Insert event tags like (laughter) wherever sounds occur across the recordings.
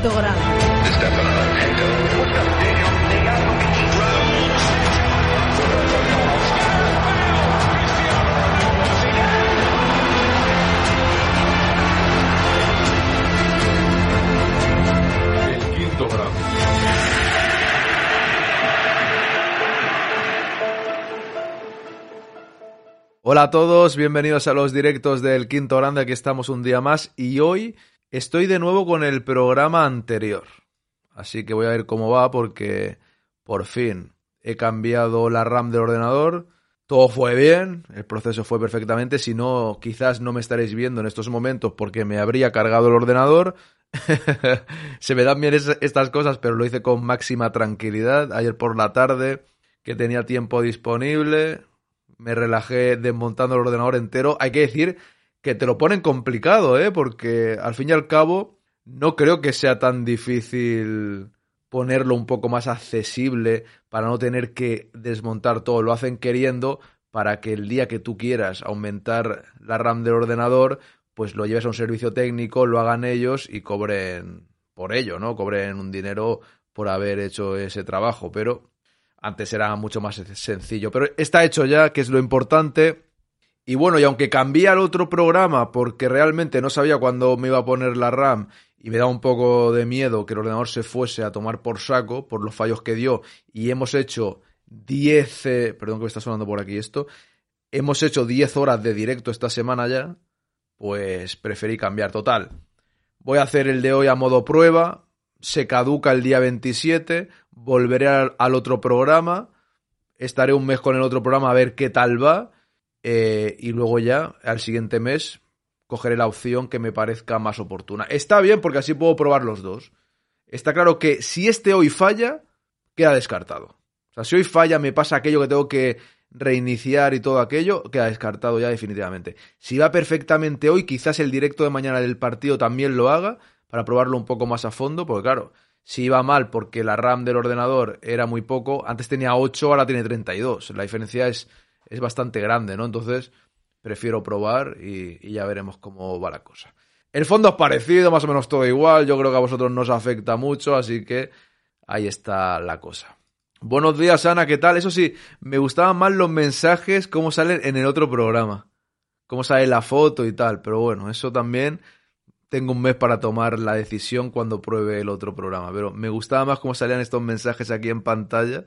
quinto grado. El quinto grado. El quinto grado. Hola a todos, bienvenidos a los directos del Quinto Grande, aquí estamos un día más y hoy estoy de nuevo con el programa anterior. Así que voy a ver cómo va porque por fin he cambiado la RAM del ordenador, todo fue bien, el proceso fue perfectamente, si no quizás no me estaréis viendo en estos momentos porque me habría cargado el ordenador. (laughs) Se me dan bien es- estas cosas, pero lo hice con máxima tranquilidad ayer por la tarde que tenía tiempo disponible, me relajé desmontando el ordenador entero. Hay que decir que te lo ponen complicado, ¿eh? Porque al fin y al cabo no creo que sea tan difícil ponerlo un poco más accesible para no tener que desmontar todo. Lo hacen queriendo para que el día que tú quieras aumentar la RAM del ordenador, pues lo lleves a un servicio técnico, lo hagan ellos y cobren por ello, ¿no? Cobren un dinero por haber hecho ese trabajo. Pero antes era mucho más sencillo. Pero está hecho ya, que es lo importante. Y bueno, y aunque cambié al otro programa porque realmente no sabía cuándo me iba a poner la RAM y me da un poco de miedo que el ordenador se fuese a tomar por saco por los fallos que dio y hemos hecho 10, eh, perdón que me está sonando por aquí esto, hemos hecho 10 horas de directo esta semana ya, pues preferí cambiar total. Voy a hacer el de hoy a modo prueba, se caduca el día 27, volveré al, al otro programa, estaré un mes con el otro programa a ver qué tal va eh, y luego ya al siguiente mes cogeré la opción que me parezca más oportuna. Está bien porque así puedo probar los dos. Está claro que si este hoy falla, queda descartado. O sea, si hoy falla, me pasa aquello que tengo que reiniciar y todo aquello, queda descartado ya definitivamente. Si va perfectamente hoy, quizás el directo de mañana del partido también lo haga para probarlo un poco más a fondo, porque claro, si iba mal porque la RAM del ordenador era muy poco, antes tenía 8, ahora tiene 32. La diferencia es, es bastante grande, ¿no? Entonces, prefiero probar y, ya veremos cómo va la cosa. El fondo es parecido, más o menos todo igual. Yo creo que a vosotros no os afecta mucho, así que ahí está la cosa. Buenos días, Ana, ¿qué tal? Eso sí, me gustaban más los mensajes, cómo salen en el otro programa. Cómo sale la foto y tal. Pero bueno, eso también tengo un mes para tomar la decisión cuando pruebe el otro programa. Pero me gustaba más cómo salían estos mensajes aquí en pantalla.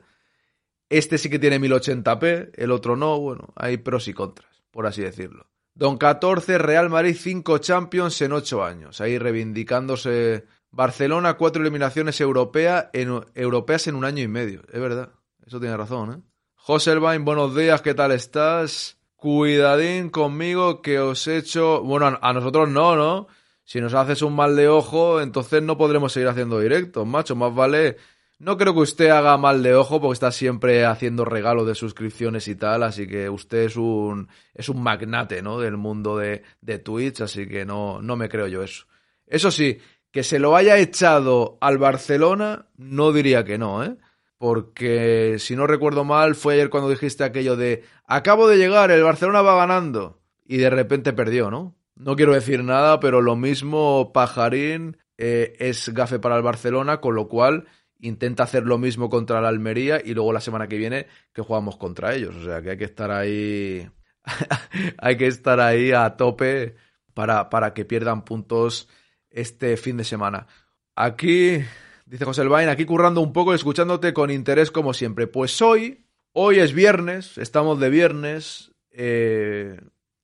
Este sí que tiene 1080p, el otro no. Bueno, hay pros y contras, por así decirlo. Don 14, Real Madrid 5 Champions en 8 años. Ahí reivindicándose Barcelona, 4 eliminaciones europea en, europeas en un año y medio. Es verdad, eso tiene razón, ¿eh? Joselvain, buenos días, ¿qué tal estás? Cuidadín conmigo que os he hecho... Bueno, a, a nosotros no, ¿no? Si nos haces un mal de ojo, entonces no podremos seguir haciendo directos, macho. Más vale... No creo que usted haga mal de ojo porque está siempre haciendo regalos de suscripciones y tal, así que usted es un es un magnate, ¿no? Del mundo de, de Twitch, así que no, no me creo yo eso. Eso sí, que se lo haya echado al Barcelona, no diría que no, ¿eh? porque si no recuerdo mal fue ayer cuando dijiste aquello de acabo de llegar, el Barcelona va ganando y de repente perdió, ¿no? No quiero decir nada, pero lo mismo Pajarín eh, es gafe para el Barcelona, con lo cual intenta hacer lo mismo contra la Almería y luego la semana que viene que jugamos contra ellos. O sea que hay que estar ahí. (laughs) hay que estar ahí a tope para, para que pierdan puntos este fin de semana. Aquí, dice José Elvain, aquí currando un poco y escuchándote con interés como siempre. Pues hoy, hoy es viernes, estamos de viernes, eh,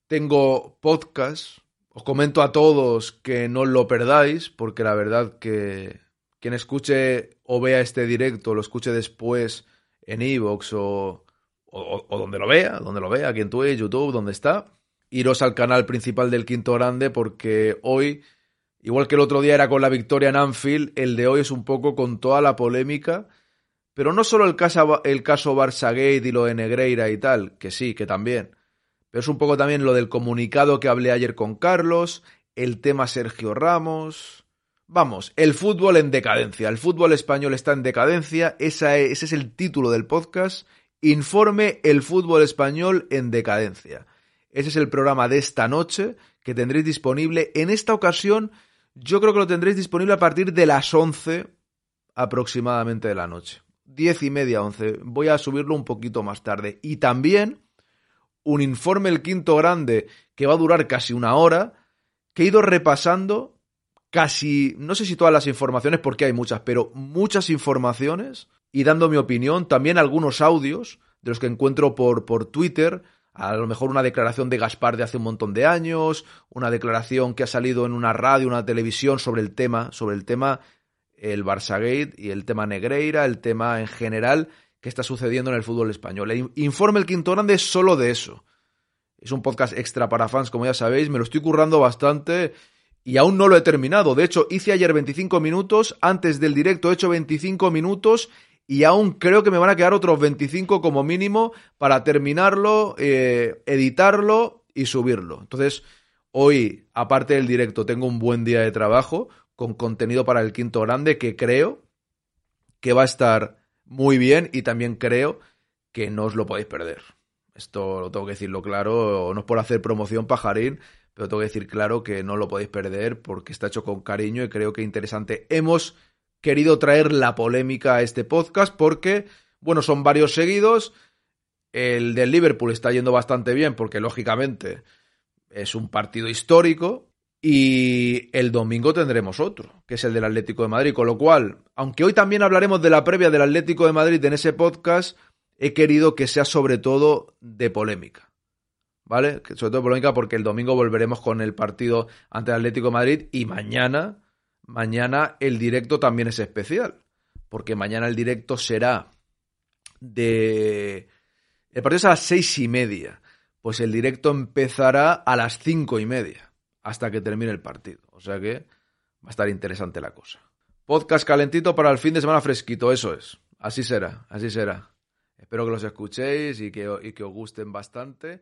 tengo podcast, os comento a todos que no lo perdáis, porque la verdad que quien escuche o vea este directo, lo escuche después en Evox o, o, donde lo vea, donde lo vea, aquí en Twitch, YouTube, donde está, iros al canal principal del Quinto Grande porque hoy, igual que el otro día era con la victoria en Anfield, el de hoy es un poco con toda la polémica, pero no solo el caso, el caso Barça Gate y lo de Negreira y tal, que sí, que también, pero es un poco también lo del comunicado que hablé ayer con Carlos, el tema Sergio Ramos, Vamos, el fútbol en decadencia. El fútbol español está en decadencia. ese es el título del podcast. Informe El fútbol español en decadencia. Ese es el programa de esta noche que tendréis disponible. En esta ocasión, yo creo que lo tendréis disponible a partir de las 11 aproximadamente de la noche. Diez y media, 11. Voy a subirlo un poquito más tarde. Y también un informe El Quinto Grande que va a durar casi una hora, que he ido repasando casi, no sé si todas las informaciones, porque hay muchas, pero muchas informaciones y dando mi opinión, también algunos audios de los que encuentro por, por Twitter, a lo mejor una declaración de Gaspar de hace un montón de años, una declaración que ha salido en una radio, una televisión sobre el tema, sobre el tema el Barça y el tema Negreira, el tema en general que está sucediendo en el fútbol español. E informe el Quinto Grande solo de eso. Es un podcast extra para fans, como ya sabéis, me lo estoy currando bastante y aún no lo he terminado. De hecho, hice ayer 25 minutos, antes del directo he hecho 25 minutos y aún creo que me van a quedar otros 25 como mínimo para terminarlo, eh, editarlo y subirlo. Entonces, hoy, aparte del directo, tengo un buen día de trabajo con contenido para el quinto grande que creo que va a estar muy bien y también creo que no os lo podéis perder. Esto lo tengo que decirlo claro, no es por hacer promoción pajarín, pero tengo que decir claro que no lo podéis perder porque está hecho con cariño y creo que interesante. Hemos querido traer la polémica a este podcast porque, bueno, son varios seguidos. El del Liverpool está yendo bastante bien porque, lógicamente, es un partido histórico. Y el domingo tendremos otro, que es el del Atlético de Madrid. Con lo cual, aunque hoy también hablaremos de la previa del Atlético de Madrid en ese podcast, he querido que sea sobre todo de polémica. ¿Vale? Sobre todo polémica porque el domingo volveremos con el partido ante Atlético Madrid y mañana, mañana el directo también es especial, porque mañana el directo será de... El partido es a las seis y media, pues el directo empezará a las cinco y media, hasta que termine el partido. O sea que va a estar interesante la cosa. Podcast calentito para el fin de semana fresquito, eso es. Así será, así será. Espero que los escuchéis y que, y que os gusten bastante.